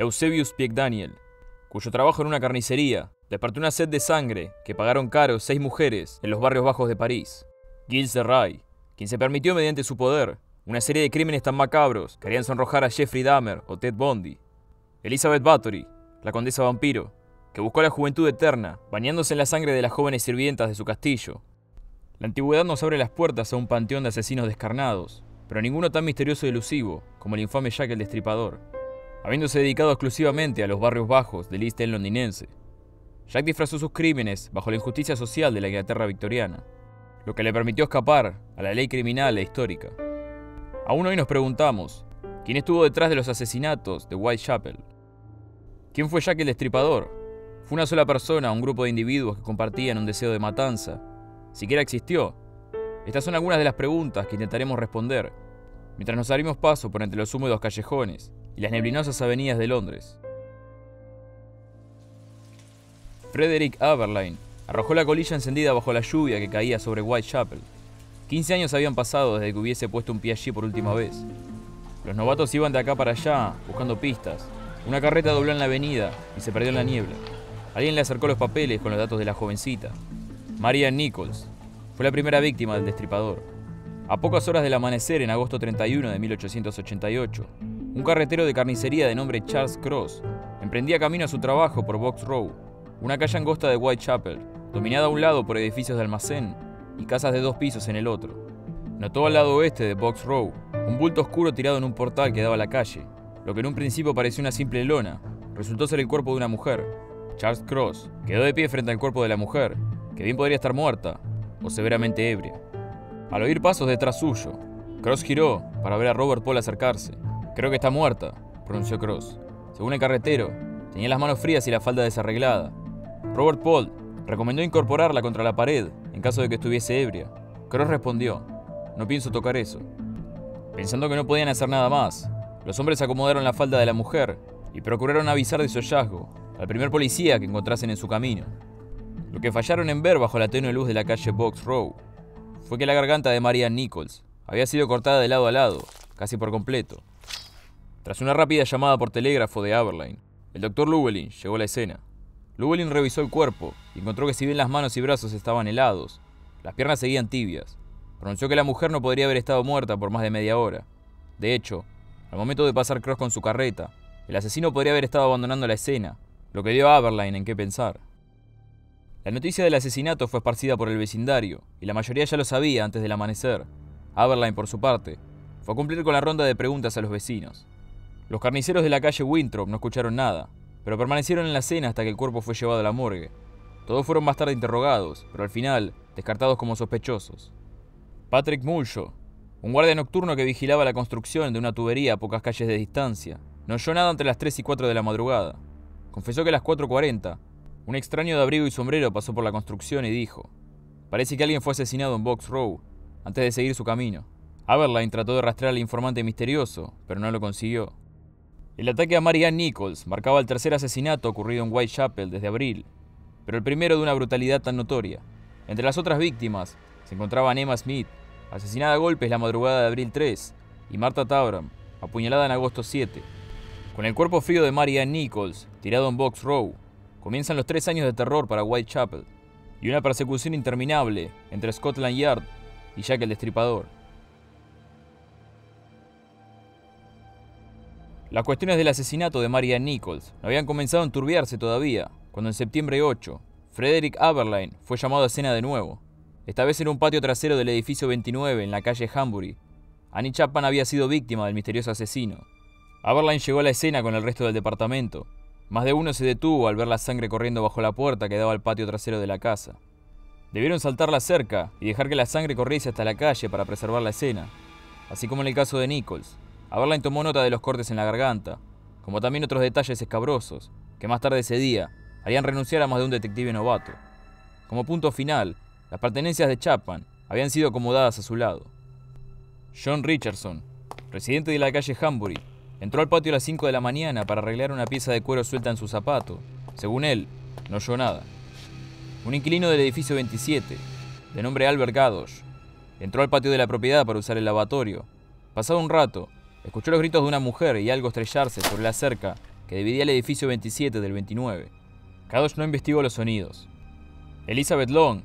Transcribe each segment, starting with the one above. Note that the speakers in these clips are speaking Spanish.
Eusebius Daniel, cuyo trabajo en una carnicería despertó una sed de sangre que pagaron caro seis mujeres en los barrios bajos de París. Gilles de Ray, quien se permitió mediante su poder una serie de crímenes tan macabros que harían sonrojar a Jeffrey Dahmer o Ted Bundy. Elizabeth Bathory, la condesa vampiro, que buscó la juventud eterna, bañándose en la sangre de las jóvenes sirvientas de su castillo. La antigüedad nos abre las puertas a un panteón de asesinos descarnados, pero ninguno tan misterioso y elusivo como el infame Jack el Destripador, habiéndose dedicado exclusivamente a los barrios bajos del East End londinense. Jack disfrazó sus crímenes bajo la injusticia social de la Inglaterra victoriana, lo que le permitió escapar a la ley criminal e histórica. Aún hoy nos preguntamos, ¿quién estuvo detrás de los asesinatos de Whitechapel? ¿Quién fue Jack el Destripador? ¿Fue una sola persona o un grupo de individuos que compartían un deseo de matanza? ¿Siquiera existió? Estas son algunas de las preguntas que intentaremos responder mientras nos abrimos paso por entre los húmedos callejones y las neblinosas avenidas de Londres. Frederick Aberline arrojó la colilla encendida bajo la lluvia que caía sobre Whitechapel. 15 años habían pasado desde que hubiese puesto un pie allí por última vez. Los novatos iban de acá para allá, buscando pistas. Una carreta dobló en la avenida y se perdió en la niebla. Alguien le acercó los papeles con los datos de la jovencita. Maria Nichols fue la primera víctima del destripador. A pocas horas del amanecer, en agosto 31 de 1888, un carretero de carnicería de nombre Charles Cross emprendía camino a su trabajo por Box Row, una calle angosta de Whitechapel, dominada a un lado por edificios de almacén y casas de dos pisos en el otro. Notó al lado oeste de Box Row un bulto oscuro tirado en un portal que daba a la calle. Lo que en un principio parecía una simple lona, resultó ser el cuerpo de una mujer. Charles Cross quedó de pie frente al cuerpo de la mujer, que bien podría estar muerta o severamente ebria. Al oír pasos detrás suyo, Cross giró para ver a Robert Paul acercarse. Creo que está muerta, pronunció Cross. Según el carretero, tenía las manos frías y la falda desarreglada, Robert Paul recomendó incorporarla contra la pared en caso de que estuviese ebria. Cross respondió, no pienso tocar eso. Pensando que no podían hacer nada más, los hombres acomodaron la falda de la mujer y procuraron avisar de su hallazgo al primer policía que encontrasen en su camino. Lo que fallaron en ver bajo la tenue luz de la calle Box Row fue que la garganta de Marianne Nichols había sido cortada de lado a lado, casi por completo. Tras una rápida llamada por telégrafo de Aberline, el doctor Llewellyn llegó a la escena. Llewellyn revisó el cuerpo y encontró que si bien las manos y brazos estaban helados, las piernas seguían tibias. Pronunció que la mujer no podría haber estado muerta por más de media hora. De hecho, al momento de pasar Cross con su carreta, el asesino podría haber estado abandonando la escena, lo que dio a Aberline en qué pensar. La noticia del asesinato fue esparcida por el vecindario, y la mayoría ya lo sabía antes del amanecer. Aberline, por su parte, fue a cumplir con la ronda de preguntas a los vecinos. Los carniceros de la calle Winthrop no escucharon nada, pero permanecieron en la cena hasta que el cuerpo fue llevado a la morgue. Todos fueron más tarde interrogados, pero al final descartados como sospechosos. Patrick Mulshaw, un guardia nocturno que vigilaba la construcción de una tubería a pocas calles de distancia, no oyó nada entre las 3 y 4 de la madrugada. Confesó que a las 4.40, un extraño de abrigo y sombrero pasó por la construcción y dijo, parece que alguien fue asesinado en Box Row, antes de seguir su camino. Aberline trató de rastrear al informante misterioso, pero no lo consiguió. El ataque a Marianne Nichols marcaba el tercer asesinato ocurrido en Whitechapel desde abril, pero el primero de una brutalidad tan notoria. Entre las otras víctimas se encontraban Emma Smith, asesinada a golpes la madrugada de abril 3, y Martha Tauram, apuñalada en agosto 7. Con el cuerpo frío de Marianne Nichols, tirado en Box Row, comienzan los tres años de terror para Whitechapel y una persecución interminable entre Scotland Yard y Jack el Destripador. Las cuestiones del asesinato de Marianne Nichols no habían comenzado a enturbiarse todavía, cuando en septiembre 8, Frederick Aberline fue llamado a escena de nuevo, esta vez en un patio trasero del edificio 29 en la calle Hambury. Annie Chapman había sido víctima del misterioso asesino. Aberline llegó a la escena con el resto del departamento. Más de uno se detuvo al ver la sangre corriendo bajo la puerta que daba al patio trasero de la casa. Debieron saltar la cerca y dejar que la sangre corriese hasta la calle para preservar la escena, así como en el caso de Nichols. Aberline tomó nota de los cortes en la garganta, como también otros detalles escabrosos, que más tarde ese día harían renunciar a más de un detective novato. Como punto final, las pertenencias de Chapman habían sido acomodadas a su lado. John Richardson, residente de la calle Hambury, entró al patio a las 5 de la mañana para arreglar una pieza de cuero suelta en su zapato. Según él, no oyó nada. Un inquilino del edificio 27, de nombre Albert Gadosh, entró al patio de la propiedad para usar el lavatorio. Pasado un rato, Escuchó los gritos de una mujer y algo estrellarse sobre la cerca que dividía el edificio 27 del 29. Kadosh no investigó los sonidos. Elizabeth Long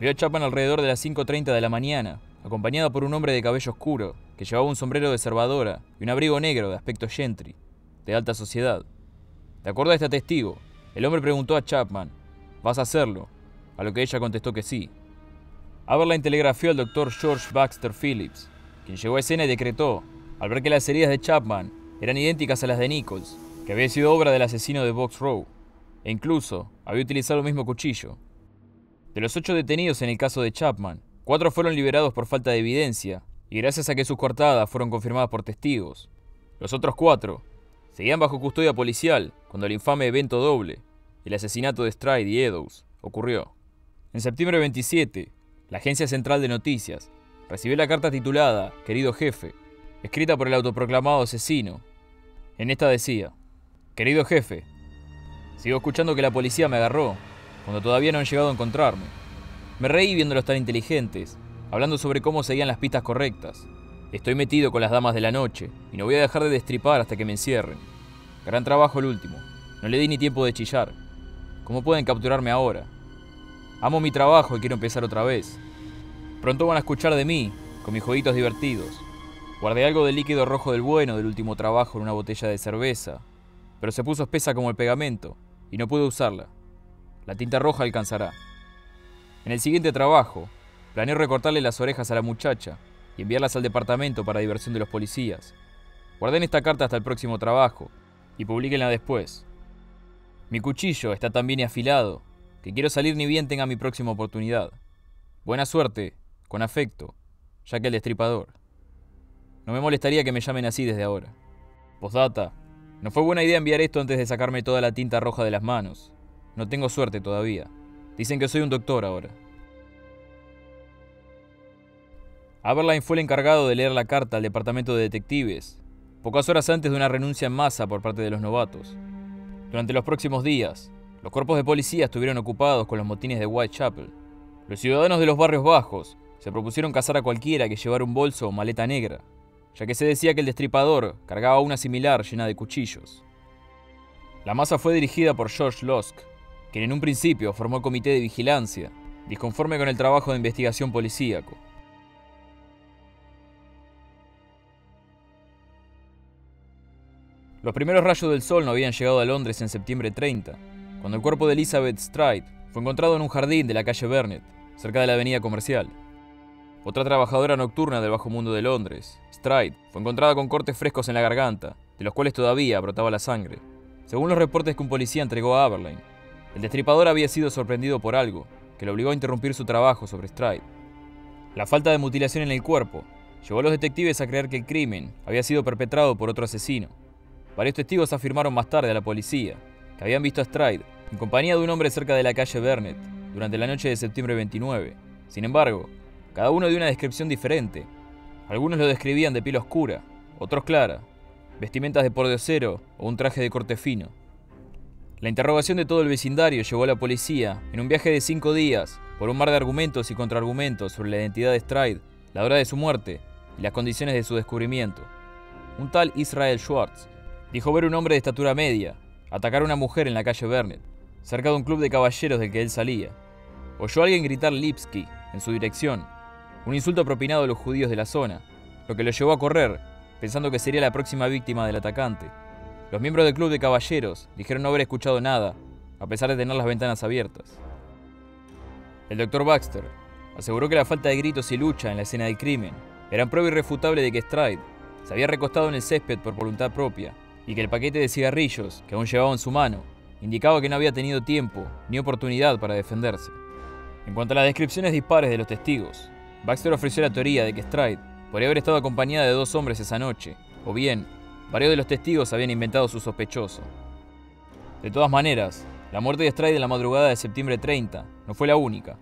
vio a Chapman alrededor de las 5.30 de la mañana, acompañada por un hombre de cabello oscuro, que llevaba un sombrero de servadora y un abrigo negro de aspecto gentry, de alta sociedad. De acuerdo a este testigo, el hombre preguntó a Chapman, ¿vas a hacerlo? A lo que ella contestó que sí. Aberline telegrafió al doctor George Baxter Phillips, quien llegó a escena y decretó, al ver que las heridas de Chapman eran idénticas a las de Nichols, que había sido obra del asesino de Box Row, e incluso había utilizado el mismo cuchillo. De los ocho detenidos en el caso de Chapman, cuatro fueron liberados por falta de evidencia, y gracias a que sus cortadas fueron confirmadas por testigos. Los otros cuatro seguían bajo custodia policial cuando el infame evento doble, el asesinato de Stride y Eddowes, ocurrió. En septiembre 27, la Agencia Central de Noticias recibió la carta titulada Querido Jefe, escrita por el autoproclamado asesino. En esta decía, Querido jefe, sigo escuchando que la policía me agarró, cuando todavía no han llegado a encontrarme. Me reí viéndolos tan inteligentes, hablando sobre cómo seguían las pistas correctas. Estoy metido con las damas de la noche, y no voy a dejar de destripar hasta que me encierren. Gran trabajo el último. No le di ni tiempo de chillar. ¿Cómo pueden capturarme ahora? Amo mi trabajo y quiero empezar otra vez. Pronto van a escuchar de mí, con mis jueguitos divertidos. Guardé algo del líquido rojo del bueno del último trabajo en una botella de cerveza, pero se puso espesa como el pegamento y no pude usarla. La tinta roja alcanzará. En el siguiente trabajo, planeo recortarle las orejas a la muchacha y enviarlas al departamento para diversión de los policías. Guarden esta carta hasta el próximo trabajo y publíquenla después. Mi cuchillo está tan bien afilado que quiero salir ni bien tenga mi próxima oportunidad. Buena suerte, con afecto, ya que el destripador. No me molestaría que me llamen así desde ahora. Postdata, no fue buena idea enviar esto antes de sacarme toda la tinta roja de las manos. No tengo suerte todavía. Dicen que soy un doctor ahora. Aberline fue el encargado de leer la carta al departamento de detectives, pocas horas antes de una renuncia en masa por parte de los novatos. Durante los próximos días, los cuerpos de policía estuvieron ocupados con los motines de Whitechapel. Los ciudadanos de los barrios bajos se propusieron cazar a cualquiera que llevara un bolso o maleta negra, ya que se decía que el destripador cargaba una similar llena de cuchillos. La masa fue dirigida por George Lusk, quien en un principio formó comité de vigilancia, disconforme con el trabajo de investigación policíaco. Los primeros rayos del sol no habían llegado a Londres en septiembre 30, cuando el cuerpo de Elizabeth Stride fue encontrado en un jardín de la calle Burnett, cerca de la avenida comercial. Otra trabajadora nocturna del bajo mundo de Londres, Stride, fue encontrada con cortes frescos en la garganta, de los cuales todavía brotaba la sangre. Según los reportes que un policía entregó a Aberline, el destripador había sido sorprendido por algo que lo obligó a interrumpir su trabajo sobre Stride. La falta de mutilación en el cuerpo llevó a los detectives a creer que el crimen había sido perpetrado por otro asesino. Varios testigos afirmaron más tarde a la policía que habían visto a Stride en compañía de un hombre cerca de la calle Burnett durante la noche de septiembre 29. Sin embargo, cada uno dio una descripción diferente. Algunos lo describían de piel oscura, otros clara, vestimentas de pordiosero o un traje de corte fino. La interrogación de todo el vecindario llevó a la policía en un viaje de cinco días por un mar de argumentos y contraargumentos sobre la identidad de Stride, la hora de su muerte y las condiciones de su descubrimiento. Un tal Israel Schwartz dijo ver un hombre de estatura media atacar a una mujer en la calle Burnett, cerca de un club de caballeros del que él salía. Oyó a alguien gritar Lipsky en su dirección un insulto propinado a los judíos de la zona, lo que lo llevó a correr, pensando que sería la próxima víctima del atacante. Los miembros del club de caballeros dijeron no haber escuchado nada, a pesar de tener las ventanas abiertas. El doctor Baxter aseguró que la falta de gritos y lucha en la escena del crimen eran prueba irrefutable de que Stride se había recostado en el césped por voluntad propia y que el paquete de cigarrillos que aún llevaba en su mano indicaba que no había tenido tiempo ni oportunidad para defenderse. En cuanto a las descripciones dispares de los testigos, Baxter ofreció la teoría de que Stride podría haber estado acompañada de dos hombres esa noche, o bien, varios de los testigos habían inventado su sospechoso. De todas maneras, la muerte de Stride en la madrugada de septiembre 30 no fue la única.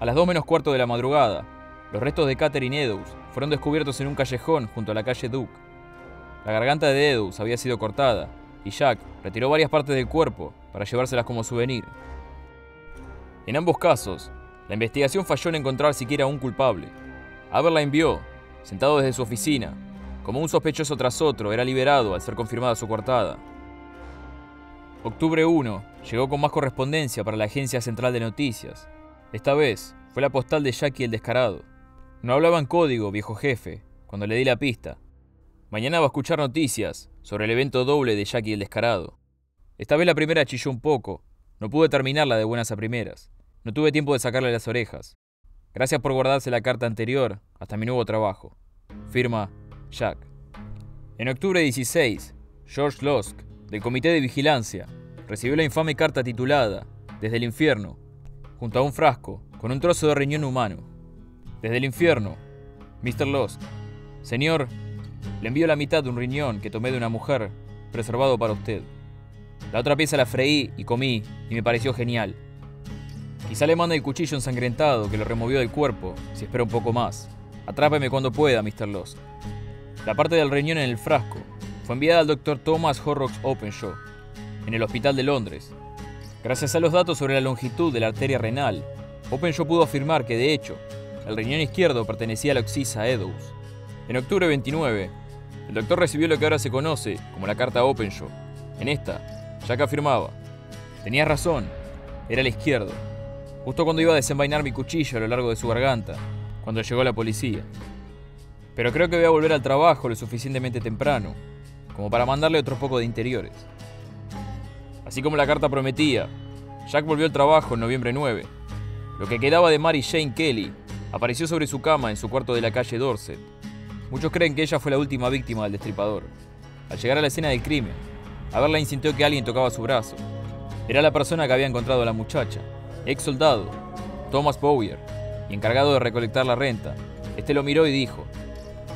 A las 2 menos cuarto de la madrugada, los restos de Catherine Eddowes fueron descubiertos en un callejón junto a la calle Duke. La garganta de Eddowes había sido cortada y Jack retiró varias partes del cuerpo para llevárselas como souvenir. En ambos casos, la investigación falló en encontrar siquiera un culpable. Aberline vio, sentado desde su oficina, como un sospechoso tras otro era liberado al ser confirmada su cortada. Octubre 1 llegó con más correspondencia para la Agencia Central de Noticias. Esta vez fue la postal de Jackie el Descarado. No hablaba en código, viejo jefe, cuando le di la pista. Mañana va a escuchar noticias sobre el evento doble de Jackie el Descarado. Esta vez la primera chilló un poco. No pude terminarla de buenas a primeras. No tuve tiempo de sacarle las orejas. Gracias por guardarse la carta anterior hasta mi nuevo trabajo. Firma Jack. En octubre 16, George Losk, del Comité de Vigilancia, recibió la infame carta titulada Desde el infierno, junto a un frasco con un trozo de riñón humano. Desde el infierno, Mr. Losk. Señor, le envío la mitad de un riñón que tomé de una mujer, preservado para usted. La otra pieza la freí y comí, y me pareció genial. Quizá le mande el cuchillo ensangrentado que lo removió del cuerpo, si espera un poco más. Atrápeme cuando pueda, Mr. Lost. La parte del riñón en el frasco fue enviada al Dr. Thomas Horrocks Openshaw, en el Hospital de Londres. Gracias a los datos sobre la longitud de la arteria renal, Openshaw pudo afirmar que, de hecho, el riñón izquierdo pertenecía a la Oxisa Eddowes. En octubre 29, el doctor recibió lo que ahora se conoce como la carta Openshaw. En esta, Jack afirmaba, tenías razón, era el izquierdo, justo cuando iba a desenvainar mi cuchillo a lo largo de su garganta, cuando llegó la policía. Pero creo que voy a volver al trabajo lo suficientemente temprano, como para mandarle otro poco de interiores. Así como la carta prometía, Jack volvió al trabajo en noviembre 9. Lo que quedaba de Mary Jane Kelly apareció sobre su cama en su cuarto de la calle Dorset. Muchos creen que ella fue la última víctima del destripador. Al llegar a la escena del crimen, a verla insintió que alguien tocaba su brazo. Era la persona que había encontrado a la muchacha, ex soldado, Thomas Bowyer, y encargado de recolectar la renta. Este lo miró y dijo,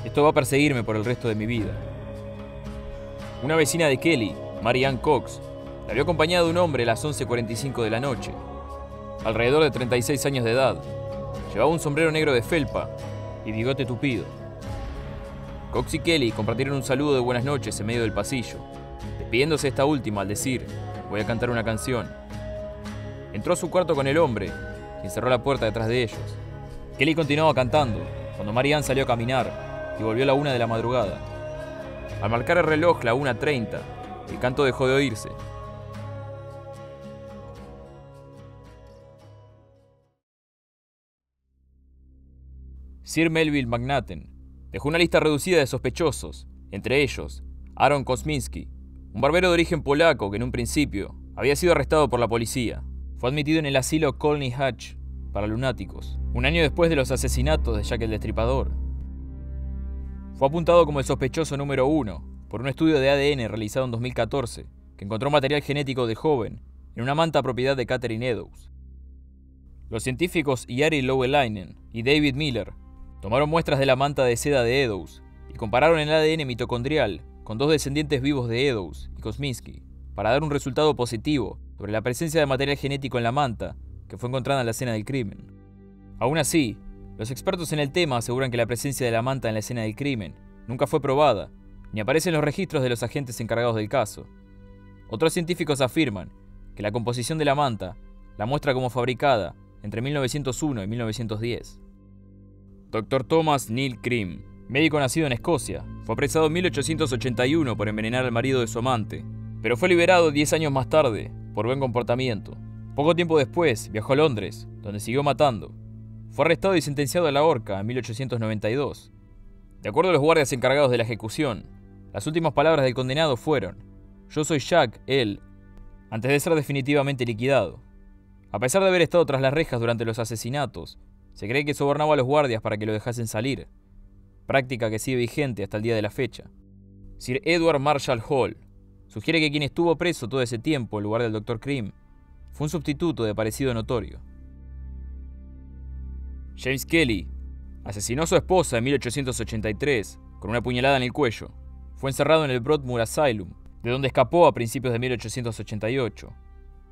esto va a perseguirme por el resto de mi vida. Una vecina de Kelly, Marianne Cox, la vio acompañada de un hombre a las 11.45 de la noche, alrededor de 36 años de edad. Llevaba un sombrero negro de felpa y bigote tupido. Cox y Kelly compartieron un saludo de buenas noches en medio del pasillo, despidiéndose esta última al decir, voy a cantar una canción. Entró a su cuarto con el hombre, quien cerró la puerta detrás de ellos. Kelly continuaba cantando, cuando Marianne salió a caminar y volvió a la una de la madrugada. Al marcar el reloj la 1.30, el canto dejó de oírse. Sir Melville McNatten dejó una lista reducida de sospechosos, entre ellos Aaron Kosminski, un barbero de origen polaco que en un principio había sido arrestado por la policía. Fue admitido en el asilo Colney Hatch para lunáticos, un año después de los asesinatos de Jack el Destripador. Fue apuntado como el sospechoso número uno por un estudio de ADN realizado en 2014 que encontró material genético de joven en una manta propiedad de Catherine Eddowes. Los científicos Yari Lowelainen y David Miller Tomaron muestras de la manta de seda de Eddowes y compararon el ADN mitocondrial con dos descendientes vivos de Eddowes y Kosminski para dar un resultado positivo sobre la presencia de material genético en la manta que fue encontrada en la escena del crimen. Aún así, los expertos en el tema aseguran que la presencia de la manta en la escena del crimen nunca fue probada, ni aparece en los registros de los agentes encargados del caso. Otros científicos afirman que la composición de la manta la muestra como fabricada entre 1901 y 1910. Dr. Thomas Neil Cream, médico nacido en Escocia, fue apresado en 1881 por envenenar al marido de su amante, pero fue liberado 10 años más tarde por buen comportamiento. Poco tiempo después viajó a Londres, donde siguió matando. Fue arrestado y sentenciado a la horca en 1892. De acuerdo a los guardias encargados de la ejecución, las últimas palabras del condenado fueron, yo soy Jack, él, antes de ser definitivamente liquidado. A pesar de haber estado tras las rejas durante los asesinatos, se cree que sobornaba a los guardias para que lo dejasen salir, práctica que sigue vigente hasta el día de la fecha. Sir Edward Marshall Hall sugiere que quien estuvo preso todo ese tiempo en lugar del Dr. Cream fue un sustituto de parecido notorio. James Kelly asesinó a su esposa en 1883 con una puñalada en el cuello. Fue encerrado en el Broadmoor Asylum, de donde escapó a principios de 1888.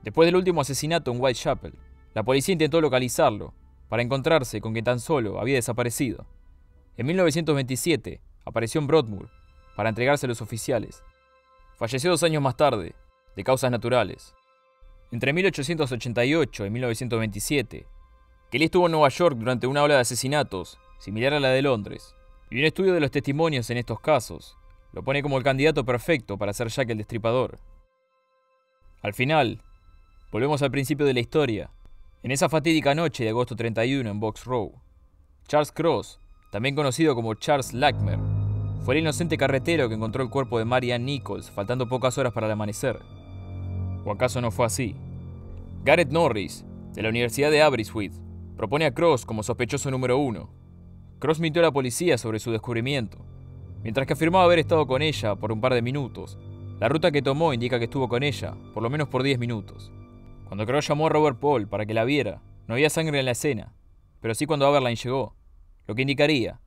Después del último asesinato en Whitechapel, la policía intentó localizarlo, para encontrarse con que tan solo había desaparecido. En 1927 apareció en Broadmoor para entregarse a los oficiales. Falleció dos años más tarde, de causas naturales. Entre 1888 y 1927, Kelly estuvo en Nueva York durante una ola de asesinatos, similar a la de Londres, y un estudio de los testimonios en estos casos lo pone como el candidato perfecto para ser Jack el Destripador. Al final, volvemos al principio de la historia. En esa fatídica noche de agosto 31 en Box Row, Charles Cross, también conocido como Charles Lackmer, fue el inocente carretero que encontró el cuerpo de Marianne Nichols faltando pocas horas para el amanecer. ¿O acaso no fue así? Garrett Norris, de la Universidad de Aberystwyth, propone a Cross como sospechoso número uno. Cross mintió a la policía sobre su descubrimiento, mientras que afirmaba haber estado con ella por un par de minutos. La ruta que tomó indica que estuvo con ella, por lo menos por 10 minutos. Cuando Cross llamó a Robert Paul para que la viera, no había sangre en la escena, pero sí cuando Aberline llegó, lo que indicaría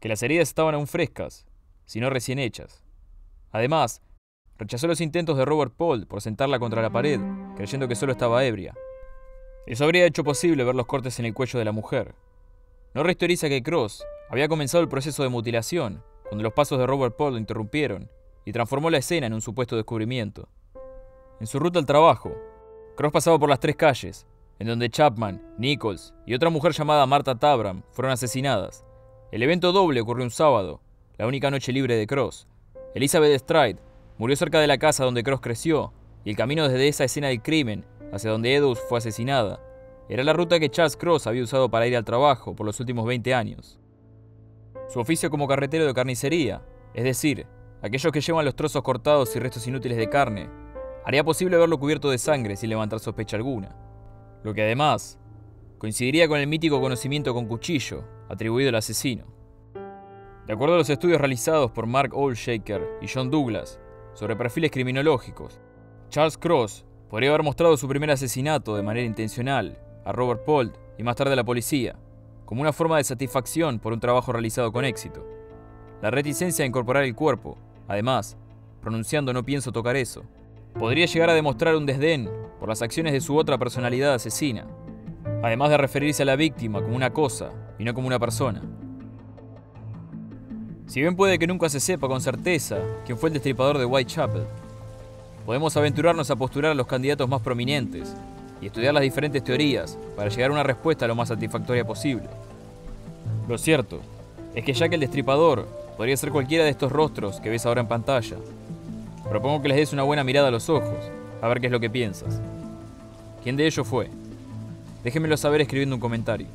que las heridas estaban aún frescas, si no recién hechas. Además, rechazó los intentos de Robert Paul por sentarla contra la pared, creyendo que solo estaba ebria. Eso habría hecho posible ver los cortes en el cuello de la mujer. No teoriza que Cross había comenzado el proceso de mutilación cuando los pasos de Robert Paul lo interrumpieron y transformó la escena en un supuesto descubrimiento. En su ruta al trabajo, Cross pasaba por las tres calles, en donde Chapman, Nichols y otra mujer llamada Marta Tabram fueron asesinadas. El evento doble ocurrió un sábado, la única noche libre de Cross. Elizabeth Stride murió cerca de la casa donde Cross creció, y el camino desde esa escena del crimen hacia donde Eddowes fue asesinada era la ruta que Charles Cross había usado para ir al trabajo por los últimos 20 años. Su oficio como carretero de carnicería, es decir, aquellos que llevan los trozos cortados y restos inútiles de carne, haría posible verlo cubierto de sangre sin levantar sospecha alguna. Lo que además coincidiría con el mítico conocimiento con cuchillo atribuido al asesino. De acuerdo a los estudios realizados por Mark Olshaker y John Douglas sobre perfiles criminológicos, Charles Cross podría haber mostrado su primer asesinato de manera intencional a Robert Pold y más tarde a la policía, como una forma de satisfacción por un trabajo realizado con éxito. La reticencia a incorporar el cuerpo, además, pronunciando no pienso tocar eso, podría llegar a demostrar un desdén por las acciones de su otra personalidad asesina, además de referirse a la víctima como una cosa y no como una persona. Si bien puede que nunca se sepa con certeza quién fue el destripador de Whitechapel, podemos aventurarnos a postular a los candidatos más prominentes y estudiar las diferentes teorías para llegar a una respuesta lo más satisfactoria posible. Lo cierto es que ya que el destripador podría ser cualquiera de estos rostros que ves ahora en pantalla, Propongo que les des una buena mirada a los ojos, a ver qué es lo que piensas. ¿Quién de ellos fue? Déjenmelo saber escribiendo un comentario.